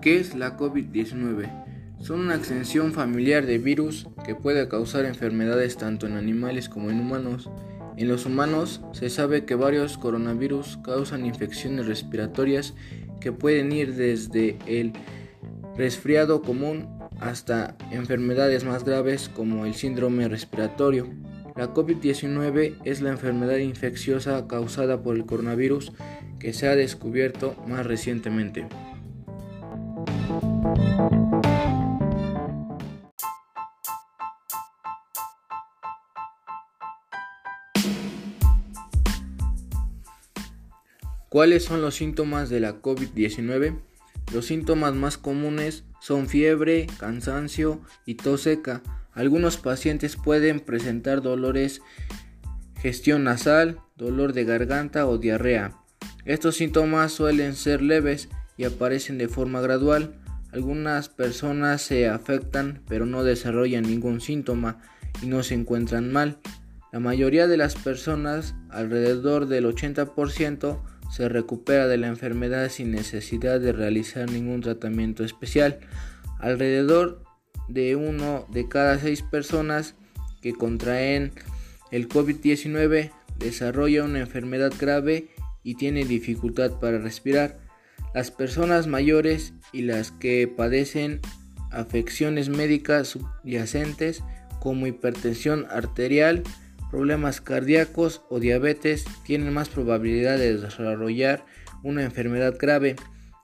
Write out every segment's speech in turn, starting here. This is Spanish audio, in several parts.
¿Qué es la COVID-19? Son una extensión familiar de virus que puede causar enfermedades tanto en animales como en humanos. En los humanos se sabe que varios coronavirus causan infecciones respiratorias que pueden ir desde el resfriado común hasta enfermedades más graves como el síndrome respiratorio. La COVID-19 es la enfermedad infecciosa causada por el coronavirus que se ha descubierto más recientemente. ¿Cuáles son los síntomas de la COVID-19? Los síntomas más comunes son fiebre, cansancio y tos seca. Algunos pacientes pueden presentar dolores, gestión nasal, dolor de garganta o diarrea. Estos síntomas suelen ser leves y aparecen de forma gradual. Algunas personas se afectan pero no desarrollan ningún síntoma y no se encuentran mal. La mayoría de las personas, alrededor del 80%, se recupera de la enfermedad sin necesidad de realizar ningún tratamiento especial. Alrededor de uno de cada seis personas que contraen el COVID-19 desarrolla una enfermedad grave y tiene dificultad para respirar. Las personas mayores y las que padecen afecciones médicas subyacentes como hipertensión arterial, problemas cardíacos o diabetes tienen más probabilidad de desarrollar una enfermedad grave.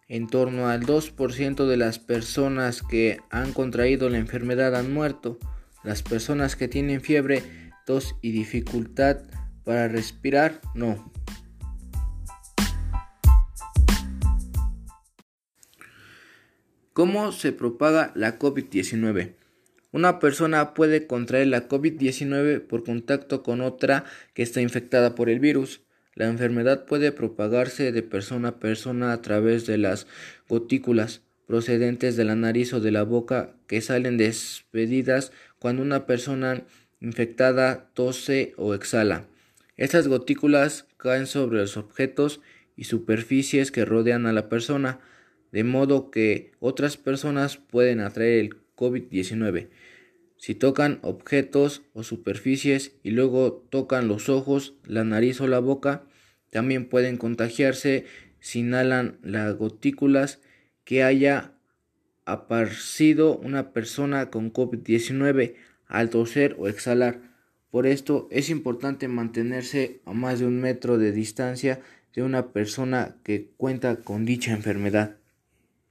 En torno al 2% de las personas que han contraído la enfermedad han muerto. Las personas que tienen fiebre, tos y dificultad para respirar no. ¿Cómo se propaga la COVID-19? Una persona puede contraer la COVID-19 por contacto con otra que está infectada por el virus. La enfermedad puede propagarse de persona a persona a través de las gotículas procedentes de la nariz o de la boca que salen despedidas cuando una persona infectada tose o exhala. Estas gotículas caen sobre los objetos y superficies que rodean a la persona, de modo que otras personas pueden atraer el COVID-19. Si tocan objetos o superficies y luego tocan los ojos, la nariz o la boca, también pueden contagiarse si inhalan las gotículas que haya aparecido una persona con COVID-19 al toser o exhalar. Por esto es importante mantenerse a más de un metro de distancia de una persona que cuenta con dicha enfermedad.